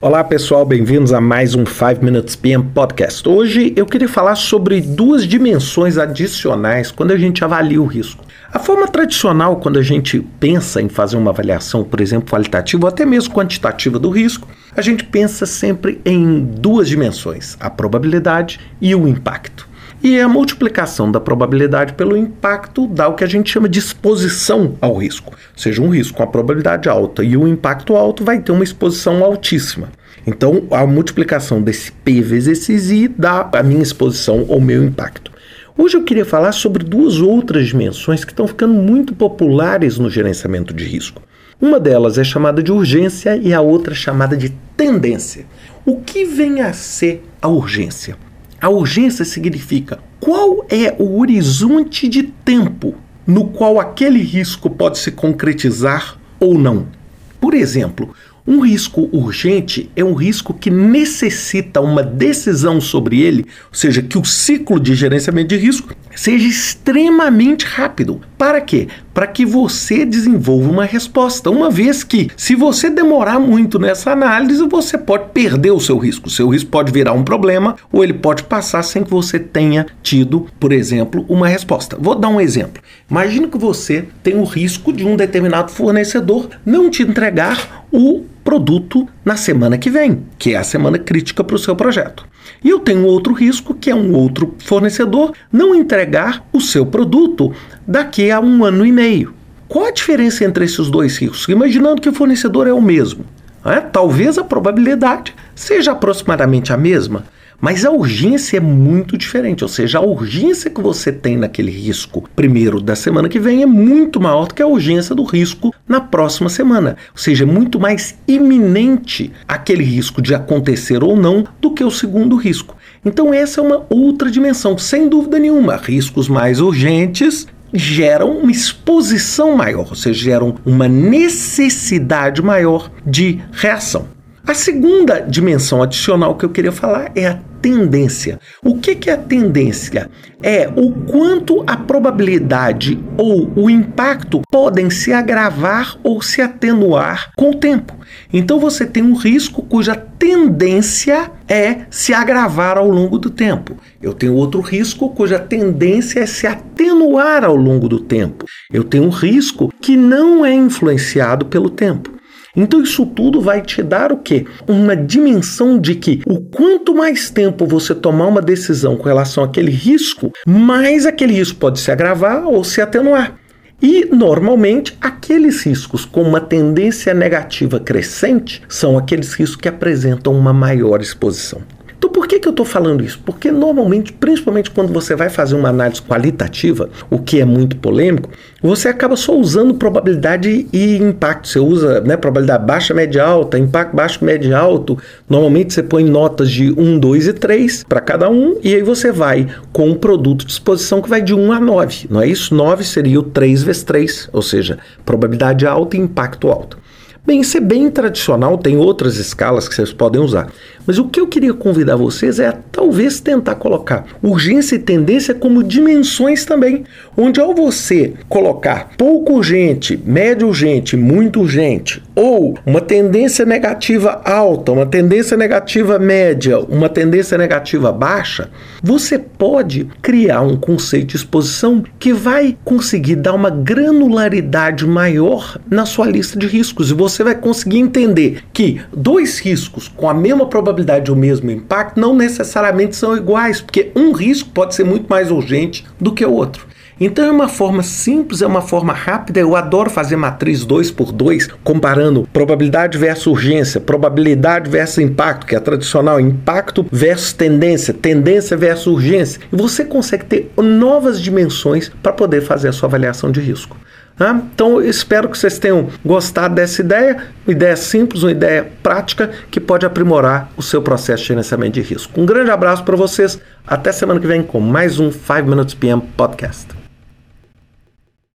Olá pessoal, bem-vindos a mais um 5 Minutes PM Podcast. Hoje eu queria falar sobre duas dimensões adicionais quando a gente avalia o risco. A forma tradicional, quando a gente pensa em fazer uma avaliação, por exemplo, qualitativa ou até mesmo quantitativa do risco, a gente pensa sempre em duas dimensões: a probabilidade e o impacto. E a multiplicação da probabilidade pelo impacto dá o que a gente chama de exposição ao risco. Ou seja, um risco com a probabilidade alta e o impacto alto vai ter uma exposição altíssima. Então, a multiplicação desse P vezes esse I dá a minha exposição ou meu impacto. Hoje eu queria falar sobre duas outras dimensões que estão ficando muito populares no gerenciamento de risco. Uma delas é chamada de urgência e a outra é chamada de tendência. O que vem a ser a urgência? A urgência significa qual é o horizonte de tempo no qual aquele risco pode se concretizar ou não. Por exemplo, um risco urgente é um risco que necessita uma decisão sobre ele, ou seja, que o ciclo de gerenciamento de risco seja extremamente rápido. Para quê? Para que você desenvolva uma resposta. Uma vez que, se você demorar muito nessa análise, você pode perder o seu risco. O seu risco pode virar um problema ou ele pode passar sem que você tenha tido, por exemplo, uma resposta. Vou dar um exemplo. Imagine que você tem o risco de um determinado fornecedor não te entregar o produto na semana que vem, que é a semana crítica para o seu projeto. E eu tenho outro risco, que é um outro fornecedor não entregar o seu produto daqui a um ano e meio. Qual a diferença entre esses dois riscos? Imaginando que o fornecedor é o mesmo. É? Talvez a probabilidade seja aproximadamente a mesma, mas a urgência é muito diferente, ou seja, a urgência que você tem naquele risco primeiro da semana que vem é muito maior do que a urgência do risco na próxima semana. Ou seja, é muito mais iminente aquele risco de acontecer ou não do que o segundo risco. Então, essa é uma outra dimensão, sem dúvida nenhuma. Riscos mais urgentes geram uma exposição maior, ou seja, geram uma necessidade maior de reação. A segunda dimensão adicional que eu queria falar é a tendência. O que, que é a tendência? É o quanto a probabilidade ou o impacto podem se agravar ou se atenuar com o tempo. Então você tem um risco cuja tendência é se agravar ao longo do tempo. Eu tenho outro risco cuja tendência é se atenuar ao longo do tempo. Eu tenho um risco que não é influenciado pelo tempo. Então isso tudo vai te dar o quê? Uma dimensão de que o quanto mais tempo você tomar uma decisão com relação àquele risco, mais aquele risco pode se agravar ou se atenuar. E, normalmente, aqueles riscos com uma tendência negativa crescente são aqueles riscos que apresentam uma maior exposição. Que, que eu estou falando isso? Porque normalmente, principalmente quando você vai fazer uma análise qualitativa, o que é muito polêmico, você acaba só usando probabilidade e impacto. Você usa né, probabilidade baixa, média, alta, impacto baixo, média, alto. Normalmente você põe notas de 1, 2 e 3 para cada um, e aí você vai com um produto de exposição que vai de 1 a 9. Não é isso? 9 seria o 3 vezes 3, ou seja, probabilidade alta e impacto alto. Bem, isso é bem tradicional, tem outras escalas que vocês podem usar. Mas o que eu queria convidar vocês é a talvez tentar colocar urgência e tendência como dimensões também, onde ao você colocar pouco urgente, médio urgente, muito urgente, ou uma tendência negativa alta, uma tendência negativa média, uma tendência negativa baixa, você pode criar um conceito de exposição que vai conseguir dar uma granularidade maior na sua lista de riscos. E você vai conseguir entender que dois riscos com a mesma probabilidade probabilidade o mesmo impacto não necessariamente são iguais, porque um risco pode ser muito mais urgente do que o outro. Então é uma forma simples, é uma forma rápida. Eu adoro fazer matriz 2 por 2, comparando probabilidade versus urgência, probabilidade versus impacto, que é tradicional, impacto versus tendência, tendência versus urgência. E você consegue ter novas dimensões para poder fazer a sua avaliação de risco. Né? Então, espero que vocês tenham gostado dessa ideia, uma ideia simples, uma ideia prática que pode aprimorar o seu processo de gerenciamento de risco. Um grande abraço para vocês, até semana que vem com mais um 5 Minutes PM Podcast.